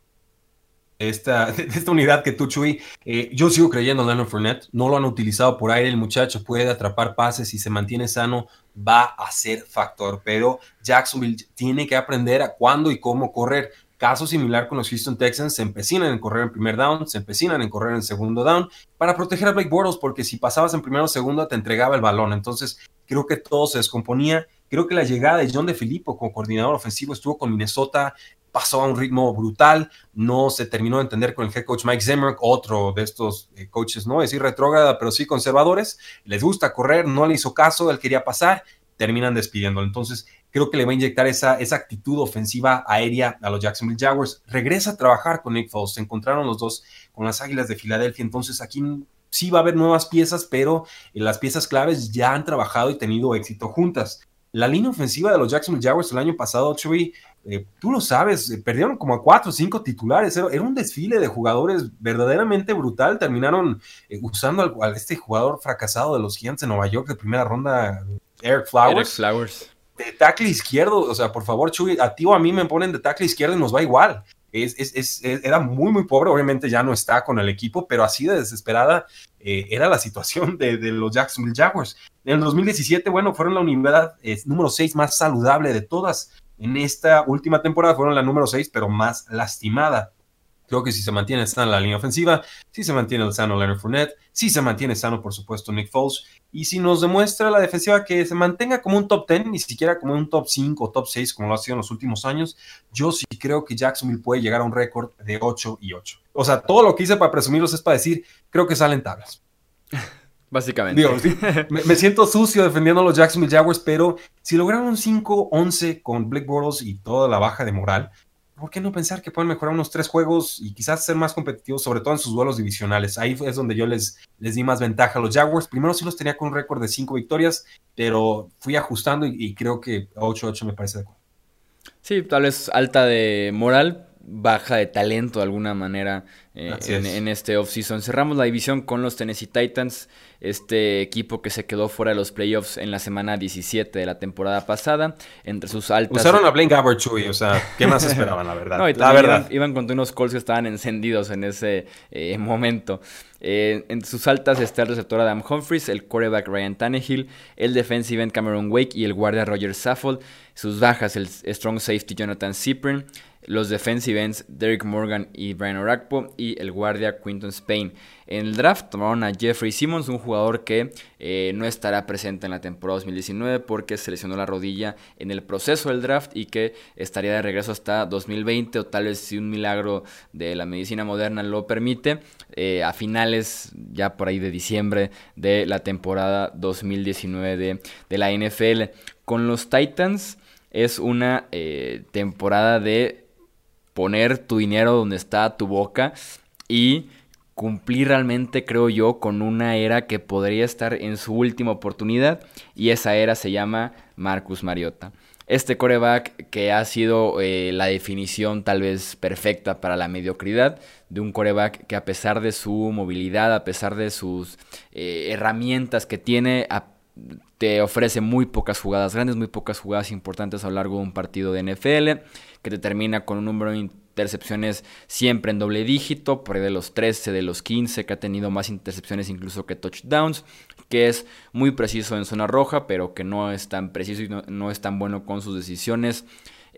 esta, esta unidad que tú, Chuy. Eh, yo sigo creyendo en Leonard Fournette. No lo han utilizado por aire. El muchacho puede atrapar pases y se mantiene sano. Va a ser factor. Pero Jacksonville tiene que aprender a cuándo y cómo correr. Caso similar con los Houston Texans, se empecinan en correr en primer down, se empecinan en correr en segundo down para proteger a Blake Bortles, porque si pasabas en primero o segundo te entregaba el balón. Entonces, creo que todo se descomponía. Creo que la llegada de John de Filippo como coordinador ofensivo estuvo con Minnesota, pasó a un ritmo brutal, no se terminó de entender con el head coach Mike Zimmer, otro de estos eh, coaches, no es decir retrógrada, pero sí conservadores, les gusta correr, no le hizo caso, él quería pasar, terminan despidiéndolo. Entonces, creo que le va a inyectar esa, esa actitud ofensiva aérea a los Jacksonville Jaguars. Regresa a trabajar con Nick Foles, se encontraron los dos con las Águilas de Filadelfia, entonces aquí sí va a haber nuevas piezas, pero las piezas claves ya han trabajado y tenido éxito juntas. La línea ofensiva de los Jacksonville Jaguars el año pasado, Chuy, eh, tú lo sabes, eh, perdieron como a cuatro o cinco titulares, era, un desfile de jugadores verdaderamente brutal, terminaron eh, usando a este jugador fracasado de los Giants de Nueva York de primera ronda, Eric Flowers. Eric Flowers de tackle izquierdo, o sea, por favor, Chuy, a ti o a mí me ponen de tackle izquierdo y nos va igual. Es, es, era muy, muy pobre, obviamente ya no está con el equipo, pero así de desesperada eh, era la situación de, los Jacksonville Jaguars. En el 2017, bueno, fueron la unidad número 6 más saludable de todas. En esta última temporada fueron la número 6, pero más lastimada. Creo que si se mantiene sana la línea ofensiva, si se mantiene el sano Leonard Fournette, si se mantiene sano, por supuesto, Nick Foles, y si nos demuestra la defensiva que se mantenga como un top 10, ni siquiera como un top 5 o top 6, como lo ha sido en los últimos años, yo sí creo que Jacksonville puede llegar a un récord de 8 y 8. O sea, todo lo que hice para presumirlos es para decir, creo que salen tablas. Básicamente. me, siento sucio defendiendo a los Jacksonville Jaguars, pero si lograron un 5-11 con Blake Bortles y toda la baja de moral, ¿por qué no pensar que pueden mejorar unos tres juegos y quizás ser más competitivos, sobre todo en sus duelos divisionales? Ahí es donde yo les, les di más ventaja a los Jaguars. Primero sí los tenía con un récord de cinco victorias, pero fui ajustando y, creo que 8-8 me parece adecuado. Sí, tal vez alta de moral, baja de talento de alguna manera eh, en, en, este offseason. Cerramos la división con los Tennessee Titans, este equipo que se quedó fuera de los playoffs en la semana 17 de la temporada pasada. Entre sus altas. Usaron a Blaine Gabbert, o sea, ¿qué más esperaban, la verdad? No, la verdad. Iban, con unos calls que estaban encendidos en ese eh, momento. Eh, en sus altas está el receptor Adam Humphries, el quarterback Ryan Tannehill, el defensive end Cameron Wake y el guardia Roger Saffold. Sus bajas, el strong safety Jonathan Cyprin los defensive ends Derek Morgan y Brian Orakpo y el guardia Quinton Spain. En el draft tomaron a Jeffrey Simmons, un jugador que eh, no estará presente en la temporada 2019 porque se lesionó la rodilla en el proceso del draft y que estaría de regreso hasta 2020 o tal vez si un milagro de la medicina moderna lo permite, eh, a finales ya por ahí de diciembre de la temporada 2019 de, de la NFL. Con los Titans es una eh, temporada de poner tu dinero donde está tu boca y cumplir realmente, creo yo, con una era que podría estar en su última oportunidad y esa era se llama Marcus Mariota. Este coreback que ha sido eh, la definición tal vez perfecta para la mediocridad de un coreback que a pesar de su movilidad, a pesar de sus eh, herramientas que tiene, te ofrece muy pocas jugadas grandes, muy pocas jugadas importantes a lo largo de un partido de NFL, que te termina con un número intercepciones siempre en doble dígito, por ahí de los 13, de los 15, que ha tenido más intercepciones incluso que touchdowns, que es muy preciso en zona roja, pero que no es tan preciso y no, es tan bueno con sus decisiones.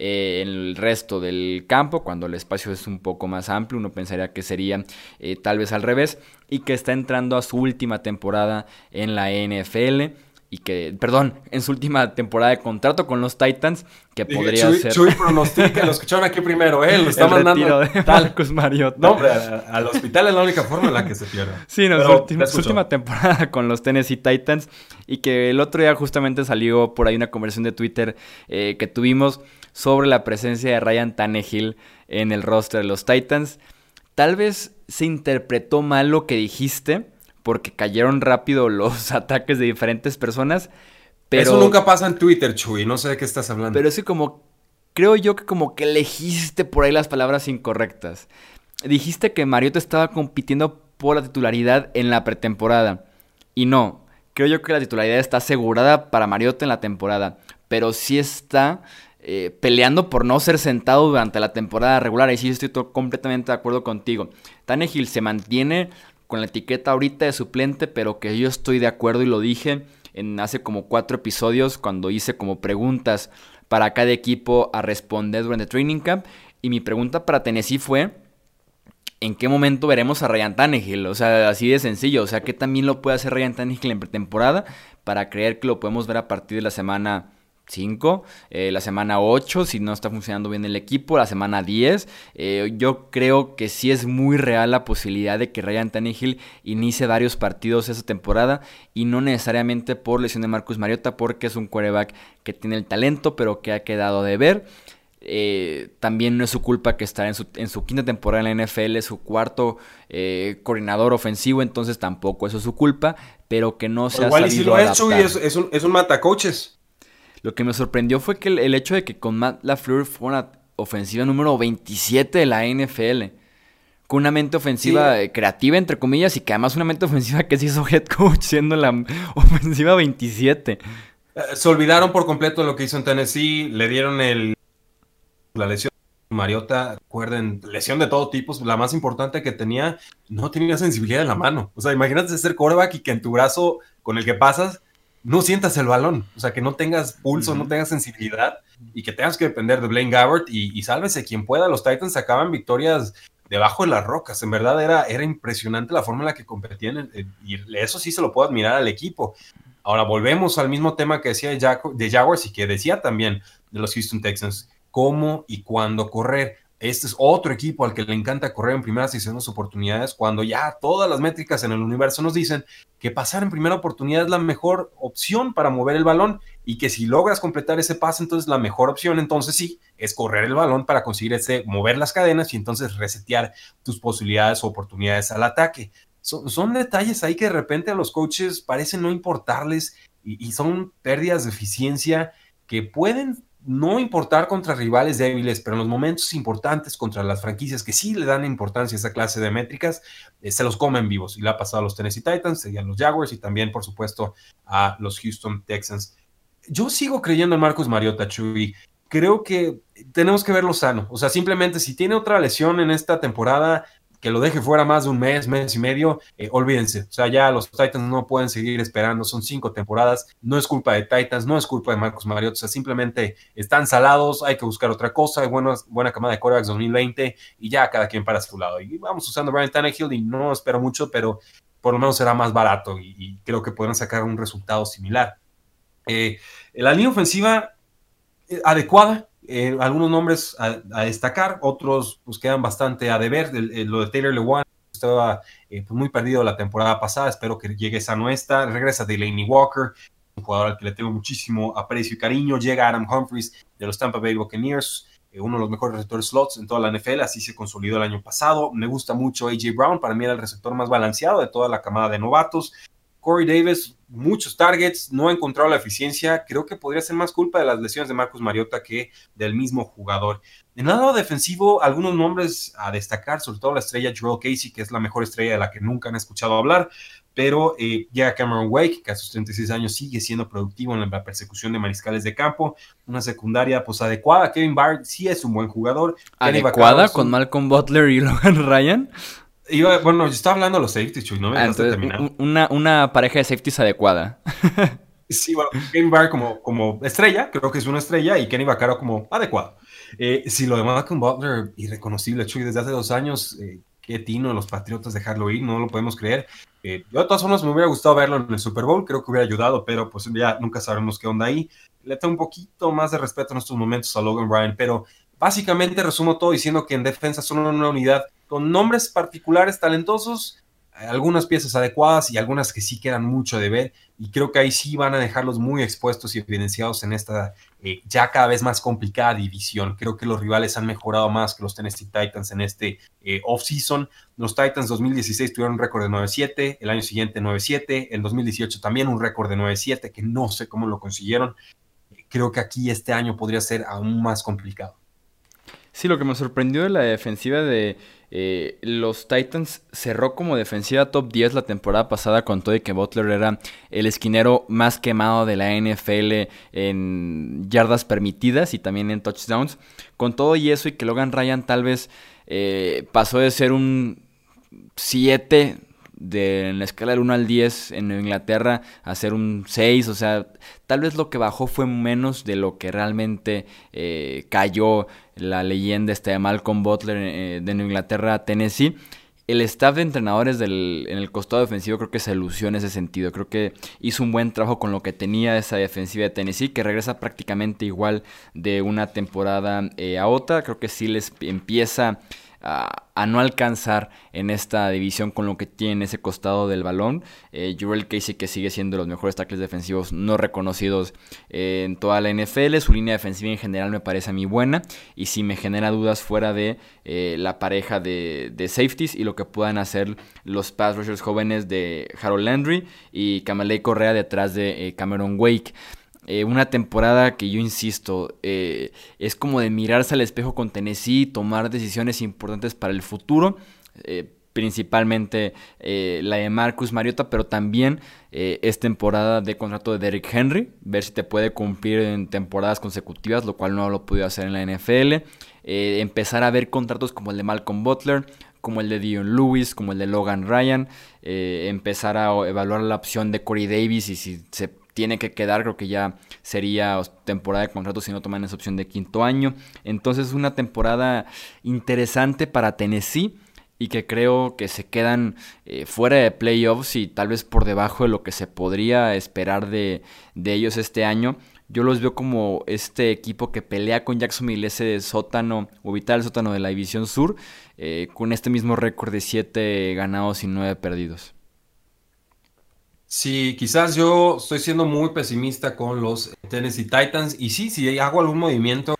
Eh, en el resto del campo, cuando el espacio es un poco más amplio, uno pensaría que sería eh, tal vez al revés, y que está entrando a su última temporada en la NFL y que, perdón, en su última temporada de contrato con los Titans, que podría ser. Chuy pronostica, lo escucharon aquí primero, ¿eh? Lo está el mandando. de Marcus Mariota. No, hombre, al hospital es la única forma en la que se pierde. Sí, no, su, última, su, última, temporada con los Tennessee Titans, y que el otro día justamente salió por ahí una conversación de Twitter eh, que tuvimos sobre la presencia de Ryan Tannehill en el roster de los Titans. Tal vez se interpretó mal lo que dijiste porque cayeron rápido los ataques de diferentes personas. Pero, Eso nunca pasa en Twitter, Chuy, no sé de qué estás hablando. Pero es que como, creo yo que como que elegiste por ahí las palabras incorrectas. Dijiste que Mariota estaba compitiendo por la titularidad en la pretemporada. Y no, creo yo que la titularidad está asegurada para Mariota en la temporada. Pero sí está eh, peleando por no ser sentado durante la temporada regular. Y sí estoy completamente de acuerdo contigo. Tannehill se mantiene con la etiqueta ahorita de suplente, pero que yo estoy de acuerdo y lo dije en hace como cuatro episodios cuando hice como preguntas para cada equipo a responder durante training camp. Y mi pregunta para Tennessee fue, ¿en qué momento veremos a Ryan Tannehill? O sea, así de sencillo. O sea, ¿qué también lo puede hacer Ryan Tannehill en pretemporada para creer que lo podemos ver a partir de la semana 5, eh, la semana 8 si no está funcionando bien el equipo, la semana 10. Eh, yo creo que sí es muy real la posibilidad de que Ryan Tannehill inicie varios partidos esa temporada y no necesariamente por lesión de Marcus Mariota porque es un quarterback que tiene el talento pero que ha quedado de ver. Eh, también no es su culpa que está en su, en su quinta temporada en la NFL, es su cuarto coordinador ofensivo, entonces tampoco eso es su culpa, pero que no se ha Igual y si lo ha hecho y es, es, un, es un matacoches. Lo que me sorprendió fue que el, hecho de que con Matt LaFleur fue una ofensiva número 27 de la NFL. Con una mente ofensiva eh, creativa, entre comillas, y que además una mente ofensiva que se hizo head coach siendo la ofensiva 27. Eh, se olvidaron por completo de lo que hizo en Tennessee, le dieron el, la lesión Mariota, recuerden, lesión de todo tipo, la más importante que tenía, no tenía sensibilidad en la mano. O sea, imagínate ser quarterback y que en tu brazo con el que pasas no sientas el balón, o sea, que no tengas pulso, no tengas sensibilidad y que tengas que depender de Blaine Gabbert y, y, sálvese quien pueda. Los Titans sacaban victorias debajo de las rocas. En verdad era, era impresionante la forma en la que competían y eso sí se lo puedo admirar al equipo. Ahora volvemos al mismo tema que decía de Jaguars y que decía también de los Houston Texans, cómo y cuándo correr. Este es otro equipo al que le encanta correr en primeras y segundas oportunidades, cuando ya todas las métricas en el universo nos dicen que pasar en primera oportunidad es la mejor opción para mover el balón y que si logras completar ese pase, entonces la mejor opción, entonces sí, es correr el balón para conseguir ese, mover las cadenas y entonces resetear tus posibilidades o oportunidades al ataque. Son, detalles ahí que de repente a los coaches parecen no importarles y son pérdidas de eficiencia que pueden no importar contra rivales débiles, pero en los momentos importantes contra las franquicias que sí le dan importancia a esa clase de métricas, eh, se los comen vivos. Y le ha pasado a los Tennessee Titans, serían los Jaguars y también, por supuesto, a los Houston Texans. Yo sigo creyendo en Marcus Mariota, Chuy. Creo que tenemos que verlo sano. O sea, simplemente si tiene otra lesión en esta temporada, que lo deje fuera más de un mes, mes y medio, eh, olvídense. O sea, ya los Titans no pueden seguir esperando, son cinco temporadas, no es culpa de Titans, no es culpa de Marcos Mariota, o sea, simplemente están salados, hay que buscar otra cosa, hay buena, camada de quarterbacks 2020 y ya cada quien para su lado. Y vamos usando Brian Tannehill y no espero mucho, pero por lo menos será más barato y, creo que podrán sacar un resultado similar. Eh, la línea ofensiva eh, adecuada, eh, algunos nombres a, destacar, otros pues quedan bastante a deber. lo de Taylor Lewan estaba eh, pues, muy perdido la temporada pasada, espero que llegue esa nuestra. Regresa Delaney Walker, un jugador al que le tengo muchísimo aprecio y cariño. Llega Adam Humphries de los Tampa Bay Buccaneers, eh, uno de los mejores receptores slots en toda la NFL, así se consolidó el año pasado. Me gusta mucho AJ Brown, para mí era el receptor más balanceado de toda la camada de novatos. Corey Davis, muchos targets, no ha encontrado la eficiencia. Creo que podría ser más culpa de las lesiones de Marcus Mariota que del mismo jugador. En el lado defensivo, algunos nombres a destacar, sobre todo la estrella Joel Casey, que es la mejor estrella de la que nunca han escuchado hablar, pero eh, llega Cameron Wake, que a sus 36 años sigue siendo productivo en la persecución de mariscales de campo, una secundaria pues adecuada. Kevin Barr sí es un buen jugador. ¿Adecuada con Malcolm Butler y Logan Ryan? Bueno, yo estaba hablando de los safeties, Chuy, no me ah, terminar. Una, una pareja de safeties adecuada. sí, bueno, Kevin Barr como, como estrella, creo que es una estrella, y Kenny Vaccaro como adecuado. Eh, si lo de Malcolm Butler, irreconocible, Chuy, desde hace dos años, eh, qué tino los Patriotas dejarlo ir, no lo podemos creer. Eh, yo de todas formas me hubiera gustado verlo en el Super Bowl, creo que hubiera ayudado, pero pues ya nunca sabremos qué onda ahí. Le tengo un poquito más de respeto en estos momentos a Logan Ryan, pero básicamente resumo todo diciendo que en defensa son una unidad con nombres particulares talentosos, algunas piezas adecuadas y algunas que sí quedan mucho de ver. Y creo que ahí sí van a dejarlos muy expuestos y evidenciados en esta eh, ya cada vez más complicada división. Creo que los rivales han mejorado más que los Tennessee Titans en este eh, off-season. Los Titans 2016 tuvieron un récord de 9-7, el año siguiente 9-7, el 2018 también un récord de 9-7, que no sé cómo lo consiguieron. Creo que aquí este año podría ser aún más complicado. Sí, lo que me sorprendió de la defensiva de eh, los Titans cerró como defensiva top 10 la temporada pasada con todo y que Butler era el esquinero más quemado de la NFL en yardas permitidas y también en touchdowns. Con todo y eso y que Logan Ryan tal vez eh, pasó de ser un 7 de, en la escala del 1 al 10 en Inglaterra a ser un 6, o sea, tal vez lo que bajó fue menos de lo que realmente eh, cayó la leyenda este de Malcolm Butler eh, de Inglaterra a Tennessee. El staff de entrenadores del, en el costado defensivo creo que se lució en ese sentido. Creo que hizo un buen trabajo con lo que tenía esa defensiva de Tennessee, que regresa prácticamente igual de una temporada eh, a otra. Creo que sí les empieza a, no alcanzar en esta división con lo que tiene ese costado del balón. Eh, Jurel Casey que sigue siendo de los mejores tackles defensivos no reconocidos eh, en toda la NFL. Su línea defensiva en general me parece a mí buena y si me genera dudas fuera de eh, la pareja de, de, safeties y lo que puedan hacer los pass rushers jóvenes de Harold Landry y Kamalei Correa detrás de eh, Cameron Wake. Eh, una temporada que yo insisto, eh, es como de mirarse al espejo con Tennessee, tomar decisiones importantes para el futuro, eh, principalmente la de Marcus Mariota, pero también es temporada de contrato de Derrick Henry, ver si te puede cumplir en temporadas consecutivas, lo cual no lo pudo hacer en la NFL, empezar a ver contratos como el de Malcolm Butler, como el de Dion Lewis, como el de Logan Ryan, empezar a evaluar la opción de Corey Davis y si se tiene que quedar, creo que ya sería temporada de contrato si no toman esa opción de quinto año. Entonces una temporada interesante para Tennessee y que creo que se quedan eh, fuera de playoffs y tal vez por debajo de lo que se podría esperar de, ellos este año. Yo los veo como este equipo que pelea con Jacksonville ese sótano, o vital sótano de la División Sur, eh, con este mismo récord de 7 ganados y 9 perdidos. Sí, quizás yo estoy siendo muy pesimista con los Tennessee Titans. Y sí, si hago algún movimiento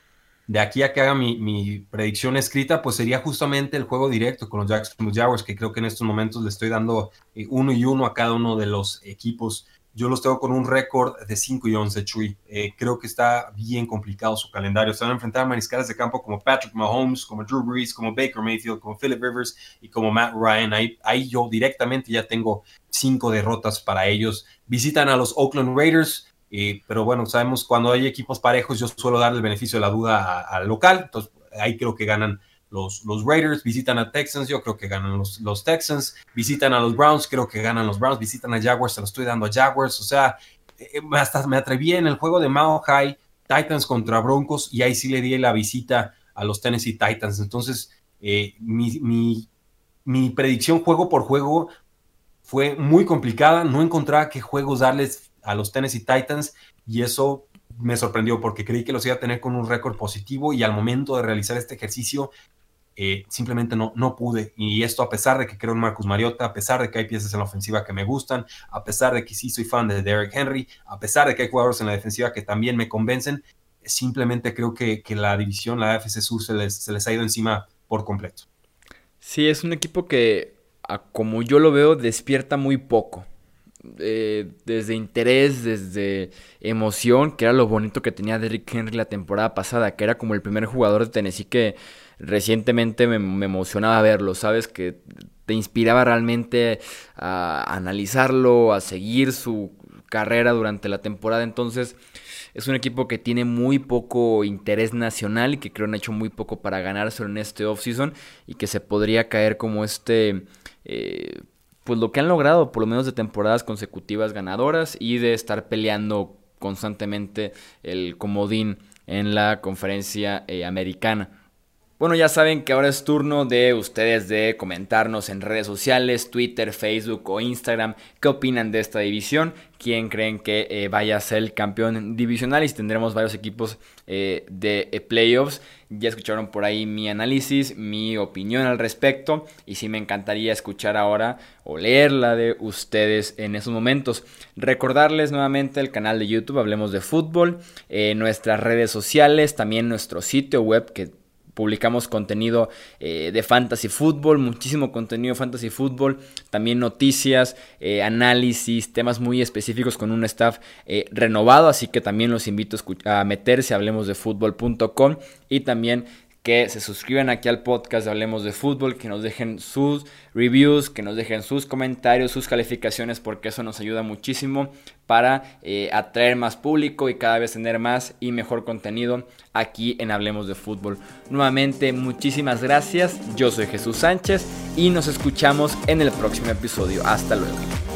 de aquí a que haga mi, predicción escrita, pues sería justamente el juego directo con los Jacksonville Jaguars, que creo que en estos momentos le estoy dando eh, uno y uno a cada uno de los equipos. Yo los tengo con un récord de 5 y 11, Chuy. Eh, creo que está bien complicado su calendario. Se van a enfrentar a mariscales de campo como Patrick Mahomes, como Drew Brees, como Baker Mayfield, como Philip Rivers y como Matt Ryan. Ahí, ahí yo directamente ya tengo cinco derrotas para ellos. Visitan a los Oakland Raiders, eh, pero bueno, sabemos cuando hay equipos parejos, yo suelo darle el beneficio de la duda al local. Entonces ahí creo que ganan los, Raiders visitan a Texans, yo creo que ganan los, los, Texans, visitan a los Browns, creo que ganan los Browns, visitan a Jaguars, se lo estoy dando a Jaguars, o sea, eh, hasta me atreví en el juego de Mao High, Titans contra Broncos, y ahí sí le di la visita a los Tennessee Titans, entonces eh, mi, mi predicción juego por juego fue muy complicada, no encontraba qué juegos darles a los Tennessee Titans, y eso me sorprendió porque creí que los iba a tener con un récord positivo y al momento de realizar este ejercicio eh, simplemente no, no pude. Y esto a pesar de que creo en Marcus Mariota, a pesar de que hay piezas en la ofensiva que me gustan, a pesar de que sí soy fan de Derek Henry, a pesar de que hay jugadores en la defensiva que también me convencen, simplemente creo que, la división, la AFC Sur, se les, se les ha ido encima por completo. Sí, es un equipo que, como yo lo veo, despierta muy poco. eh, desde interés, desde emoción, que era lo bonito que tenía Derrick Henry la temporada pasada, que era como el primer jugador de Tennessee que recientemente me, emocionaba verlo, ¿sabes? Que te inspiraba realmente a analizarlo, a seguir su carrera durante la temporada. Entonces, es un equipo que tiene muy poco interés nacional y que creo han hecho muy poco para ganárselo en este offseason y que se podría caer como este. Eh, pues lo que han logrado, por lo menos de temporadas consecutivas ganadoras y de estar peleando constantemente el comodín en la conferencia eh, americana. Bueno, ya saben que ahora es turno de ustedes de comentarnos en redes sociales, Twitter, Facebook o Instagram, qué opinan de esta división, quién creen que eh, vaya a ser el campeón divisional y si tendremos varios equipos eh, de eh, playoffs. Ya escucharon por ahí mi análisis, mi opinión al respecto y sí me encantaría escuchar ahora o leer la de ustedes en esos momentos. Recordarles nuevamente el canal de YouTube, hablemos de fútbol, nuestras redes sociales, también nuestro sitio web que publicamos contenido eh, de fantasy fútbol, muchísimo contenido fantasy fútbol, también noticias, eh, análisis, temas muy específicos con un staff eh, renovado, así que también los invito a, a meterse, hablemos de fútbol.com y también que se suscriban aquí al podcast de Hablemos de Fútbol, que nos dejen sus reviews, que nos dejen sus comentarios, sus calificaciones, porque eso nos ayuda muchísimo para eh, atraer más público y cada vez tener más y mejor contenido aquí en Hablemos de Fútbol. Nuevamente, muchísimas gracias. Yo soy Jesús Sánchez y nos escuchamos en el próximo episodio. Hasta luego.